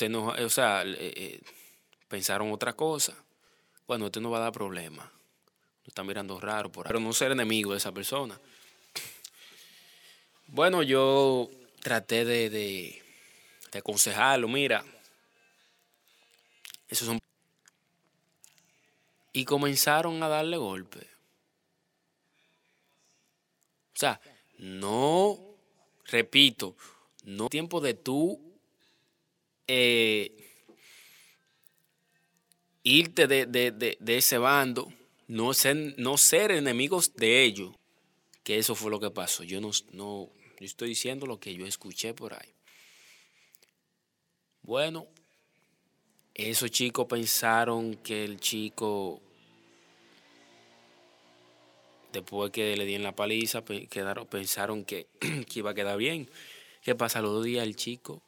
se nos, o sea, pensaron otra cosa. Bueno, esto no va a dar problema. Nos está mirando raro por ahí. Pero no ser enemigo de esa persona. Bueno, yo traté de, de, de aconsejarlo, mira, esos son... Y comenzaron a darle golpe. O sea, no, repito, no tiempo de tú eh, irte de, de, de, ese bando, no ser, no ser enemigos de ellos, que eso fue lo que pasó. Yo no, no, yo estoy diciendo lo que yo escuché por ahí. Bueno, esos chicos pensaron que el chico, después que le dieron la paliza, quedaron, pensaron que, que iba a quedar bien. ¿Qué pasa? Los dos días el chico